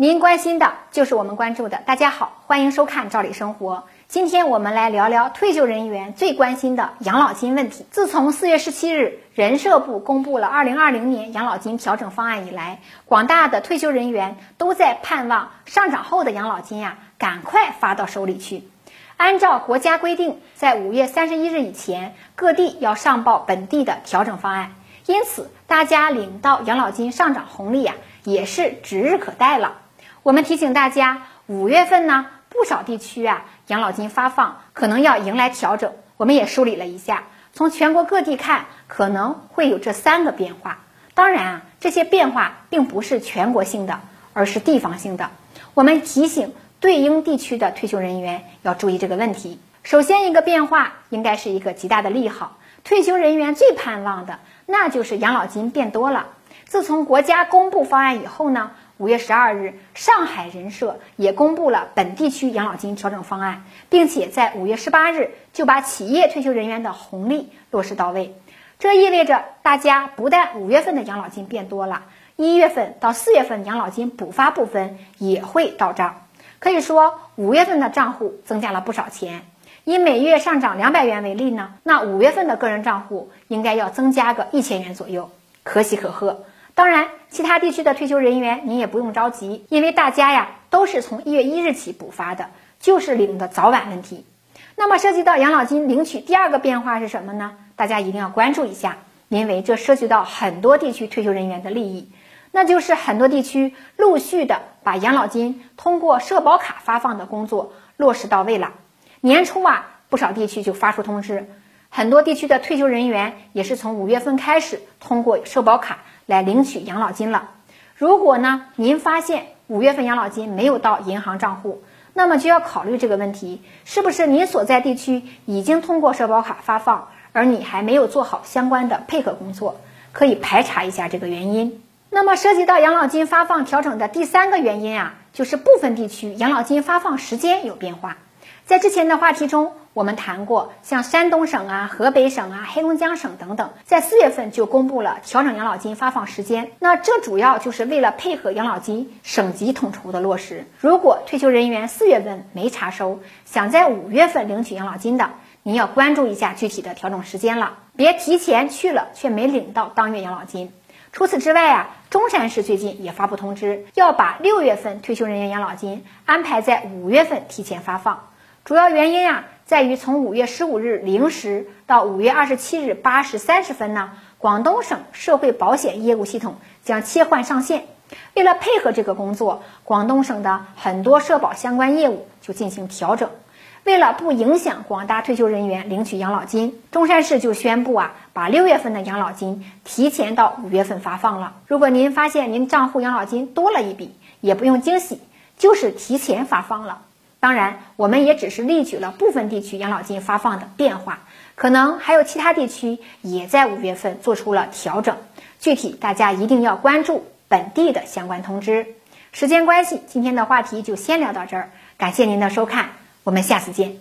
您关心的就是我们关注的。大家好，欢迎收看《赵理生活》。今天我们来聊聊退休人员最关心的养老金问题。自从四月十七日人社部公布了二零二零年养老金调整方案以来，广大的退休人员都在盼望上涨后的养老金呀，赶快发到手里去。按照国家规定，在五月三十一日以前，各地要上报本地的调整方案，因此大家领到养老金上涨红利呀，也是指日可待了。我们提醒大家，五月份呢，不少地区啊，养老金发放可能要迎来调整。我们也梳理了一下，从全国各地看，可能会有这三个变化。当然啊，这些变化并不是全国性的，而是地方性的。我们提醒对应地区的退休人员要注意这个问题。首先，一个变化应该是一个极大的利好，退休人员最盼望的，那就是养老金变多了。自从国家公布方案以后呢？五月十二日，上海人社也公布了本地区养老金调整方案，并且在五月十八日就把企业退休人员的红利落实到位。这意味着大家不但五月份的养老金变多了，一月份到四月份养老金补发部分也会到账。可以说，五月份的账户增加了不少钱。以每月上涨两百元为例呢，那五月份的个人账户应该要增加个一千元左右，可喜可贺。当然，其他地区的退休人员您也不用着急，因为大家呀都是从一月一日起补发的，就是领的早晚问题。那么涉及到养老金领取第二个变化是什么呢？大家一定要关注一下，因为这涉及到很多地区退休人员的利益。那就是很多地区陆续的把养老金通过社保卡发放的工作落实到位了。年初啊，不少地区就发出通知，很多地区的退休人员也是从五月份开始通过社保卡。来领取养老金了。如果呢，您发现五月份养老金没有到银行账户，那么就要考虑这个问题，是不是您所在地区已经通过社保卡发放，而你还没有做好相关的配合工作？可以排查一下这个原因。那么涉及到养老金发放调整的第三个原因啊，就是部分地区养老金发放时间有变化。在之前的话题中，我们谈过，像山东省啊、河北省啊、黑龙江省等等，在四月份就公布了调整养老金发放时间。那这主要就是为了配合养老金省级统筹的落实。如果退休人员四月份没查收，想在五月份领取养老金的，您要关注一下具体的调整时间了，别提前去了却没领到当月养老金。除此之外啊，中山市最近也发布通知，要把六月份退休人员养老金安排在五月份提前发放。主要原因啊，在于从五月十五日零时到五月二十七日八时三十分呢，广东省社会保险业务系统将切换上线。为了配合这个工作，广东省的很多社保相关业务就进行调整。为了不影响广大退休人员领取养老金，中山市就宣布啊，把六月份的养老金提前到五月份发放了。如果您发现您账户养老金多了一笔，也不用惊喜，就是提前发放了。当然，我们也只是例举了部分地区养老金发放的变化，可能还有其他地区也在五月份做出了调整。具体大家一定要关注本地的相关通知。时间关系，今天的话题就先聊到这儿，感谢您的收看，我们下次见。